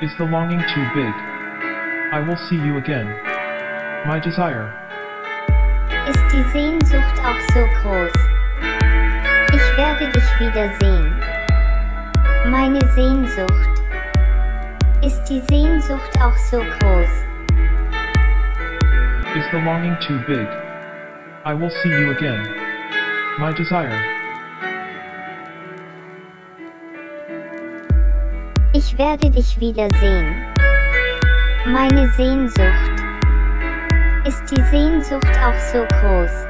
Is the longing too big? I will see you again. My desire. Ist die Sehnsucht auch so groß? Ich werde dich wiedersehen. Meine Sehnsucht. Ist die Sehnsucht auch so groß? Is the longing too big? I will see you again. My desire. Ich werde dich wiedersehen. Meine Sehnsucht. Ist die Sehnsucht auch so groß?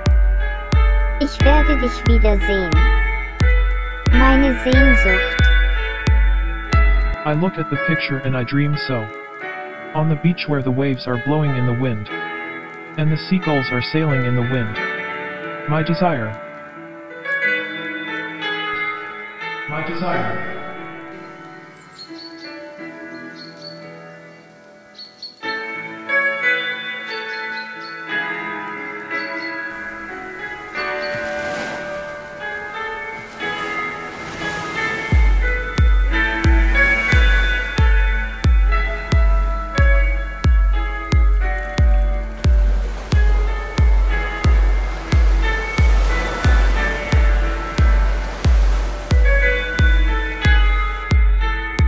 Ich werde dich wiedersehen. Meine Sehnsucht. I look at the picture and I dream so. On the beach where the waves are blowing in the wind. And the seagulls are sailing in the wind. My desire. My desire.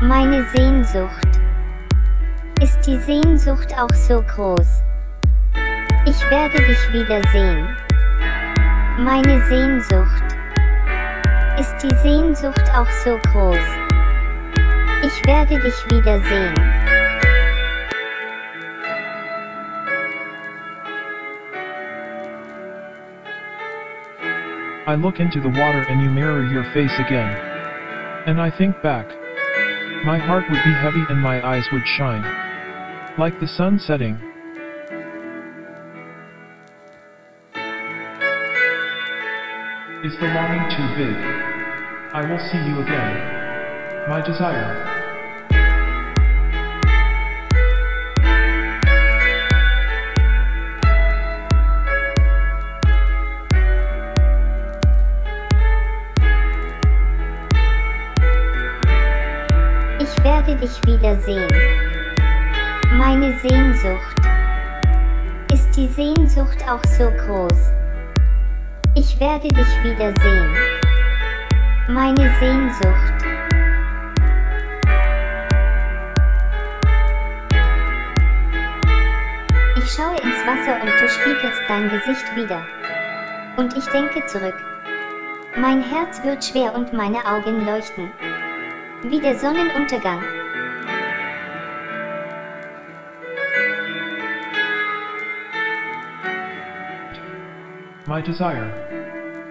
Meine Sehnsucht. Ist die Sehnsucht auch so groß? Ich werde dich wiedersehen. Meine Sehnsucht. Ist die Sehnsucht auch so groß? Ich werde dich wiedersehen. I look into the water and you mirror your face again. And I think back. My heart would be heavy and my eyes would shine. Like the sun setting. Is the longing too big? I will see you again. My desire. Werde dich wiedersehen. Meine Sehnsucht. Ist die Sehnsucht auch so groß? Ich werde dich wiedersehen. Meine Sehnsucht. Ich schaue ins Wasser und du spiegelst dein Gesicht wieder. Und ich denke zurück. Mein Herz wird schwer und meine Augen leuchten. Wie der Sonnenuntergang. My desire.